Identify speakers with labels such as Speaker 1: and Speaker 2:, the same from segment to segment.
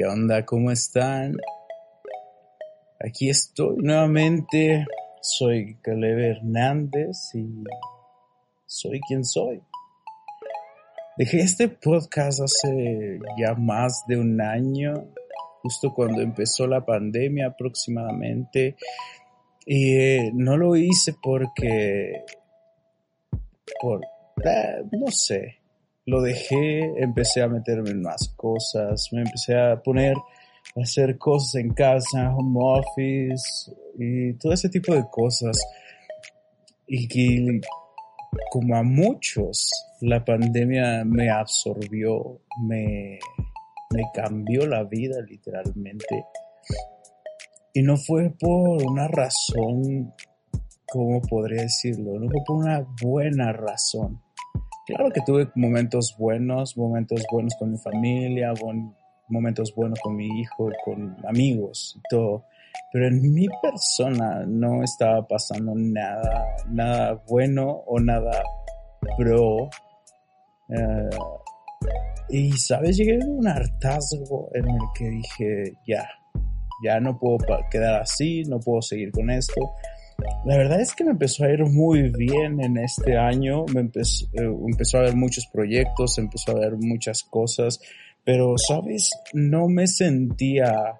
Speaker 1: ¿Qué onda? ¿Cómo están? Aquí estoy nuevamente. Soy Caleb Hernández y soy quien soy. Dejé este podcast hace ya más de un año, justo cuando empezó la pandemia aproximadamente. Y eh, no lo hice porque, por, eh, no sé, lo dejé, empecé a meterme en más cosas, me empecé a poner a hacer cosas en casa, home office y todo ese tipo de cosas. Y que como a muchos, la pandemia me absorbió, me, me cambió la vida literalmente. Y no fue por una razón, ¿cómo podría decirlo? No fue por una buena razón. Claro que tuve momentos buenos, momentos buenos con mi familia, momentos buenos con mi hijo, con amigos y todo. Pero en mi persona no estaba pasando nada, nada bueno o nada pro. Eh, y, ¿sabes? Llegué a un hartazgo en el que dije, ya, ya no puedo quedar así, no puedo seguir con esto. La verdad es que me empezó a ir muy bien en este año, me empezó, eh, empezó a haber muchos proyectos, empezó a haber muchas cosas, pero, ¿sabes? No me sentía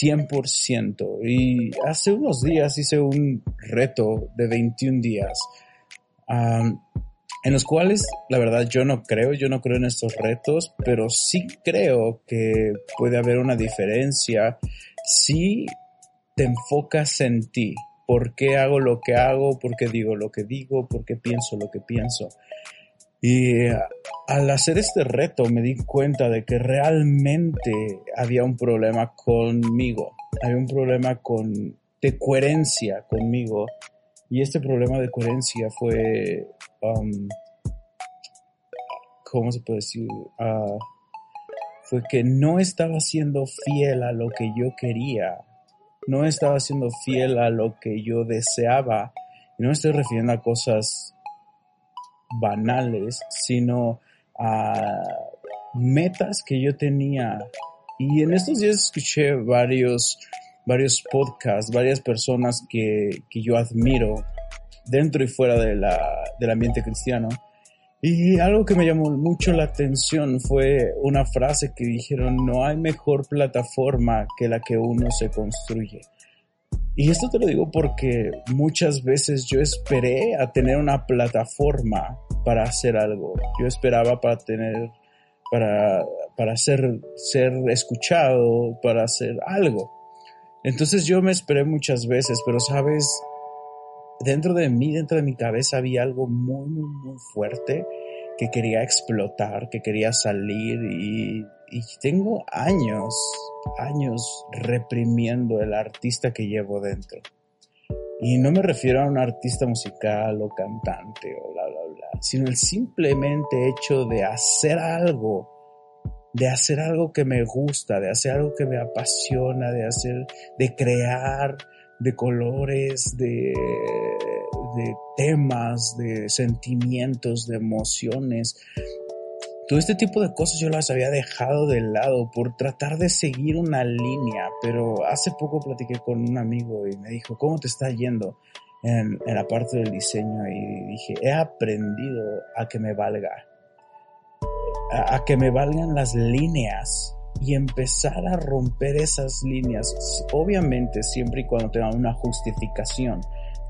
Speaker 1: 100%. Y hace unos días hice un reto de 21 días, en los cuales, la verdad, yo no creo, yo no creo en estos retos, pero sí creo que puede haber una diferencia si te enfocas en ti. ¿Por qué hago lo que hago? ¿Por qué digo lo que digo? ¿Por qué pienso lo que pienso? Y al hacer este reto me di cuenta de que realmente había un problema conmigo, había un problema con, de coherencia conmigo. Y este problema de coherencia fue, um, ¿cómo se puede decir? Uh, fue que no estaba siendo fiel a lo que yo quería, no estaba siendo fiel a lo que yo deseaba. Y no me estoy refiriendo a cosas banales, sino a metas que yo tenía. Y en estos días escuché varios, varios podcasts, varias personas que, que yo admiro dentro y fuera de la, del ambiente cristiano. Y algo que me llamó mucho la atención fue una frase que dijeron, no hay mejor plataforma que la que uno se construye. Y esto te lo digo porque muchas veces yo esperé a tener una plataforma para hacer algo. Yo esperaba para tener, para, para ser, ser escuchado, para hacer algo. Entonces yo me esperé muchas veces, pero sabes, dentro de mí, dentro de mi cabeza había algo muy, muy, muy fuerte que quería explotar, que quería salir y y tengo años, años reprimiendo el artista que llevo dentro. Y no me refiero a un artista musical o cantante o bla, bla, bla, sino el simplemente hecho de hacer algo, de hacer algo que me gusta, de hacer algo que me apasiona, de hacer, de crear, de colores, de, de temas, de sentimientos, de emociones, todo este tipo de cosas yo las había dejado de lado por tratar de seguir una línea, pero hace poco platiqué con un amigo y me dijo, ¿cómo te está yendo en, la parte del diseño? Y dije, he aprendido a que me valga, a que me valgan las líneas y empezar a romper esas líneas, obviamente siempre y cuando tenga una justificación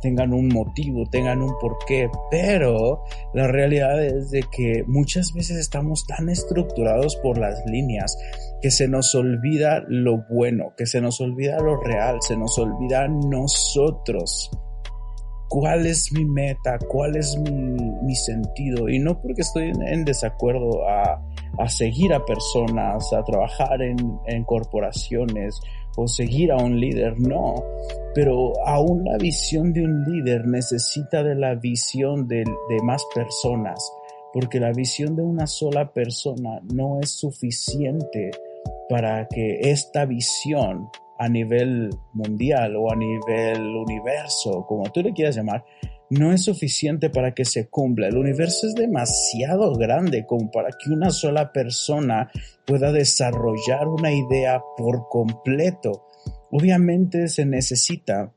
Speaker 1: tengan un motivo, tengan un porqué, pero la realidad es de que muchas veces estamos tan estructurados por las líneas que se nos olvida lo bueno, que se nos olvida lo real, se nos olvida nosotros. Cuál es mi meta, cuál es mi, sentido. Y no porque estoy en, desacuerdo a, seguir a personas, a trabajar en, corporaciones o seguir a un líder, no. Pero aún la visión de un líder necesita de la visión de, de más personas, porque la visión de una sola persona no es suficiente para que esta visión a nivel mundial o a nivel universo, como tú le quieras llamar, no es suficiente para que se cumpla. El universo es demasiado grande como para que una sola persona pueda desarrollar una idea por completo. Obviamente se necesita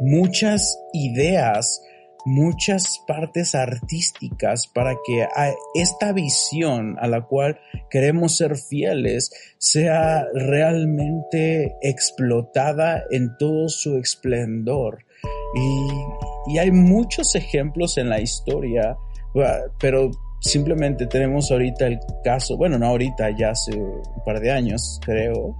Speaker 1: muchas ideas muchas partes artísticas para que esta visión a la cual queremos ser fieles sea realmente explotada en todo su esplendor. Y, hay muchos ejemplos en la historia, pero simplemente tenemos ahorita el caso, bueno, no ahorita, ya hace un par de años, creo,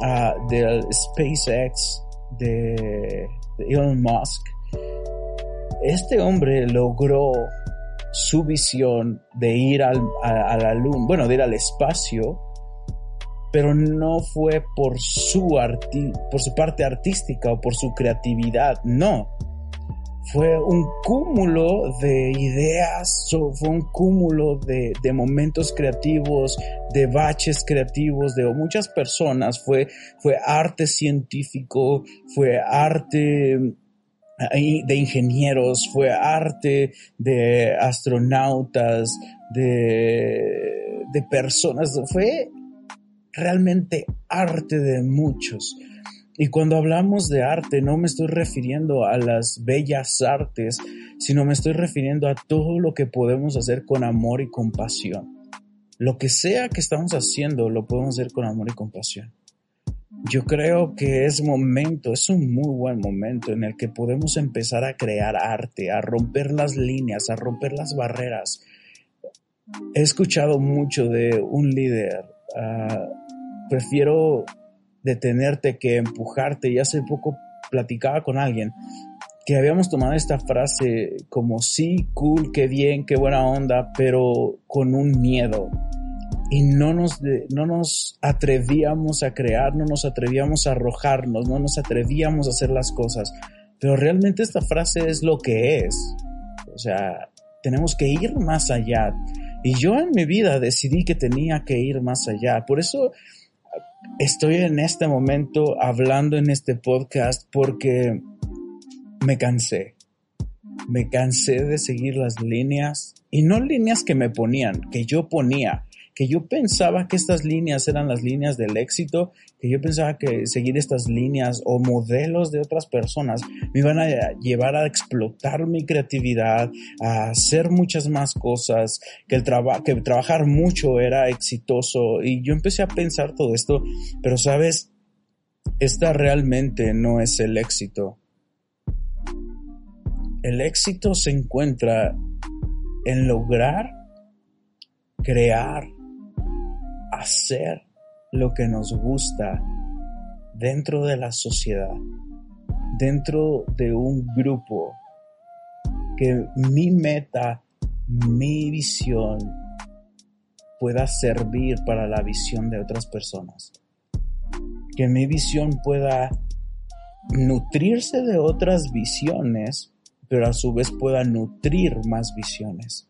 Speaker 1: uh, del SpaceX de Elon Musk, este hombre logró su visión de ir al, a, bueno, de ir al espacio, pero no fue por su, por su parte artística o por su creatividad, no. Fue un cúmulo de ideas, fue un cúmulo de, de momentos creativos, de baches creativos de muchas personas, fue, fue arte científico, fue arte de ingenieros, fue arte de astronautas, de, de personas, fue realmente arte de muchos. Y cuando hablamos de arte, no me estoy refiriendo a las bellas artes, sino me estoy refiriendo a todo lo que podemos hacer con amor y compasión. Lo que sea que estamos haciendo, lo podemos hacer con amor y compasión yo creo que es momento, es un muy buen momento en el que podemos empezar a crear arte, a romper las líneas, a romper las barreras. He escuchado mucho de un líder, ah, prefiero detenerte que empujarte y hace poco platicaba con alguien que habíamos tomado esta frase como sí, cool, qué bien, qué buena onda, pero con un miedo y no nos, no nos atrevíamos a crear, no nos atrevíamos a arrojarnos, no nos atrevíamos a hacer las cosas. Pero realmente esta frase es lo que es. O sea, tenemos que ir más allá. Y yo en mi vida decidí que tenía que ir más allá. Por eso estoy en este momento hablando en este podcast porque me cansé. Me cansé de seguir las líneas y no líneas que me ponían, que yo ponía que yo pensaba que estas líneas eran las líneas del éxito, que yo pensaba que seguir estas líneas o modelos de otras personas me iban a llevar a explotar mi creatividad, a hacer muchas más cosas, que el que trabajar mucho era exitoso y yo empecé a pensar todo esto, pero sabes, esta realmente no es el éxito. El éxito se encuentra en lograr crear hacer lo que nos gusta dentro de la sociedad, dentro de un grupo, que mi meta, mi visión pueda servir para la visión de otras personas, que mi visión pueda nutrirse de otras visiones, pero a su vez pueda nutrir más visiones.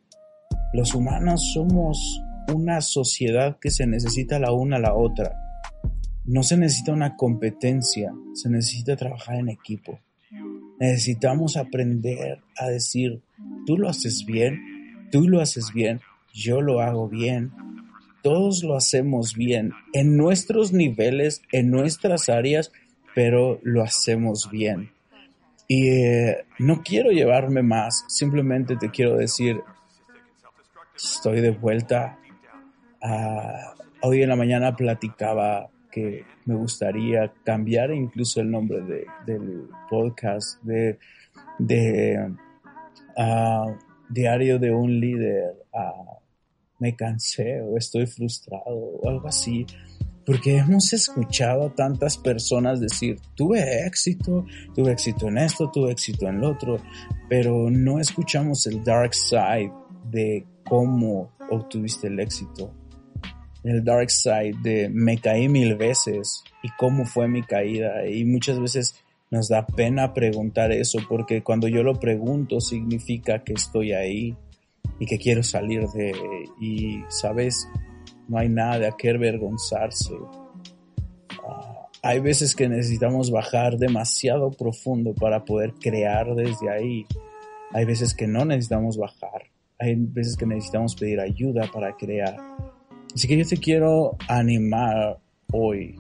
Speaker 1: Los humanos somos una sociedad que se necesita la una a la otra. No se necesita una competencia, se necesita trabajar en equipo. Necesitamos aprender a decir, tú lo haces bien, tú lo haces bien, yo lo hago bien, todos lo hacemos bien, en nuestros niveles, en nuestras áreas, pero lo hacemos bien. Y eh, no quiero llevarme más, simplemente te quiero decir, estoy de vuelta Ah, hoy en la mañana platicaba que me gustaría cambiar incluso el nombre de, del podcast de, de ah, Diario de un líder. me cansé o estoy frustrado o algo así. Porque hemos escuchado a tantas personas decir, tuve éxito, tuve éxito en esto, tuve éxito en lo otro, pero no escuchamos el dark side de cómo obtuviste el éxito. El dark side de me caí mil veces y cómo fue mi caída. Y muchas veces nos da pena preguntar eso porque cuando yo lo pregunto significa que estoy ahí y que quiero salir de... Y, ¿sabes? No hay nada de qué avergonzarse. Ah, hay veces que necesitamos bajar demasiado profundo para poder crear desde ahí. Hay veces que no necesitamos bajar. Hay veces que necesitamos pedir ayuda para crear. Así que yo te quiero animar hoy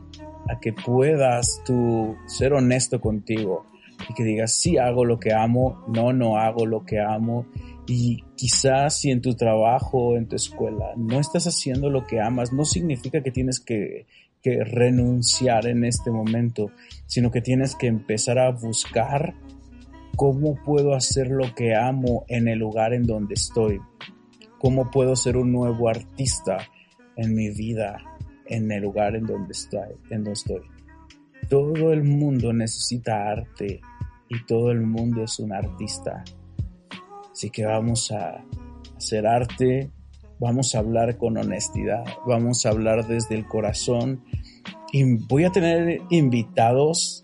Speaker 1: a que puedas tú ser honesto contigo y que digas, sí hago lo que amo, no, no hago lo que amo y quizás si en tu trabajo en tu escuela no estás haciendo lo que amas, no significa que tienes que, que renunciar en este momento, sino que tienes que empezar a buscar cómo puedo hacer lo que amo en el lugar en donde estoy, cómo puedo ser un nuevo artista en mi vida, en el lugar en donde estoy. En donde estoy. Todo el mundo necesita arte y todo el mundo es un artista. Así que vamos a hacer arte, vamos a hablar con honestidad, vamos a hablar desde el corazón y voy a tener invitados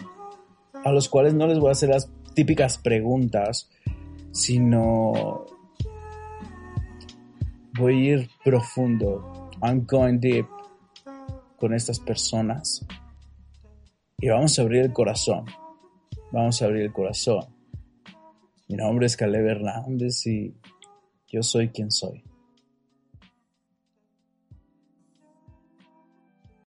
Speaker 1: a los cuales no les voy a hacer las típicas preguntas, sino voy a ir profundo. I'm going deep con estas personas y vamos a abrir el corazón. Vamos a abrir el corazón. Mi nombre es Caleb Hernández y yo soy quien soy.